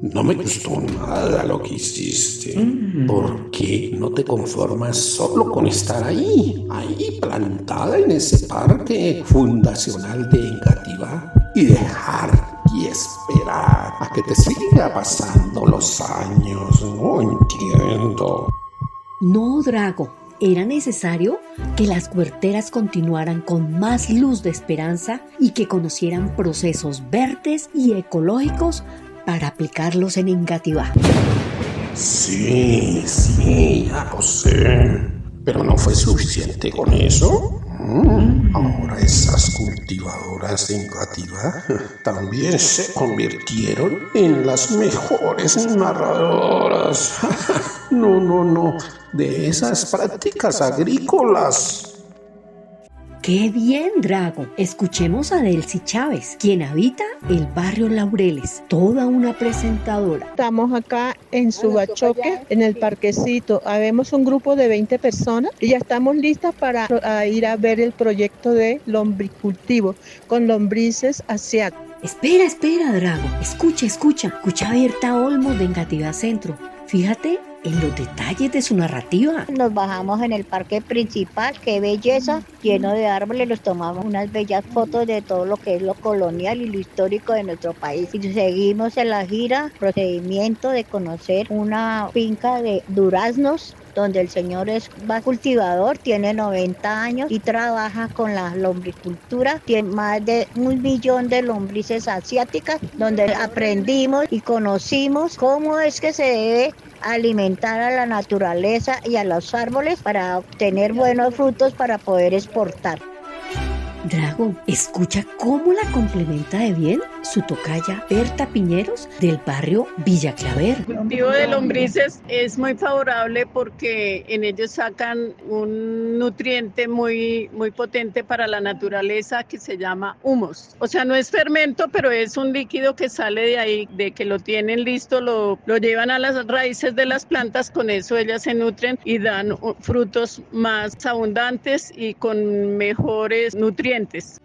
No me gustó nada lo que hiciste. ¿Por qué no te conformas solo con estar ahí, ahí plantada en ese parque fundacional de Engativá y dejar y esperar a que te siga pasando los años? No entiendo. No, Drago. Era necesario que las huerteras continuaran con más luz de esperanza y que conocieran procesos verdes y ecológicos para aplicarlos en Engativá. Sí, sí, ya lo sé. Pero no fue suficiente con eso. Mm, Ahora esas cultivadoras de Engativá también se convirtieron en las mejores narradoras. No, no, no. De esas prácticas agrícolas. ¡Qué bien, Drago! Escuchemos a Delcy Chávez, quien habita el barrio Laureles, toda una presentadora. Estamos acá en Subachoque, en el parquecito. Habemos un grupo de 20 personas y ya estamos listas para a ir a ver el proyecto de lombricultivo con lombrices asiáticas. Espera, espera, Drago. Escucha, escucha. Escucha a Berta Olmo de Engativá Centro. Fíjate en los detalles de su narrativa. Nos bajamos en el parque principal, qué belleza, lleno de árboles, nos tomamos unas bellas fotos de todo lo que es lo colonial y lo histórico de nuestro país. Y seguimos en la gira, procedimiento de conocer una finca de duraznos donde el señor es va cultivador, tiene 90 años y trabaja con la lombricultura, tiene más de un millón de lombrices asiáticas, donde aprendimos y conocimos cómo es que se debe alimentar a la naturaleza y a los árboles para obtener buenos frutos para poder exportar. Drago, escucha cómo la complementa de bien su tocaya Berta Piñeros del barrio Villa Claver. El cultivo de lombrices es muy favorable porque en ellos sacan un nutriente muy, muy potente para la naturaleza que se llama humus. O sea, no es fermento, pero es un líquido que sale de ahí, de que lo tienen listo, lo, lo llevan a las raíces de las plantas, con eso ellas se nutren y dan uh, frutos más abundantes y con mejores nutrientes.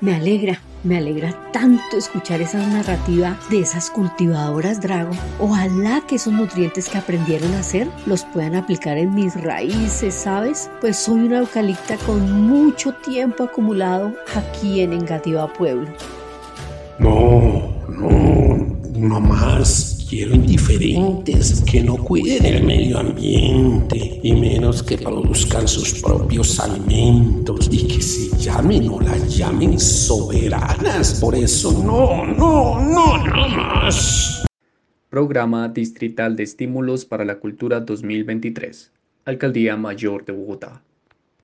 Me alegra, me alegra tanto escuchar esa narrativa de esas cultivadoras Drago. Ojalá que esos nutrientes que aprendieron a hacer los puedan aplicar en mis raíces, ¿sabes? Pues soy una eucalipta con mucho tiempo acumulado aquí en Engativá Pueblo. No, no, no más. Quiero indiferentes que no cuiden el medio ambiente y menos que produzcan sus propios alimentos y que se llamen o las llamen soberanas. Por eso no, no, no, no más. Programa Distrital de Estímulos para la Cultura 2023. Alcaldía Mayor de Bogotá.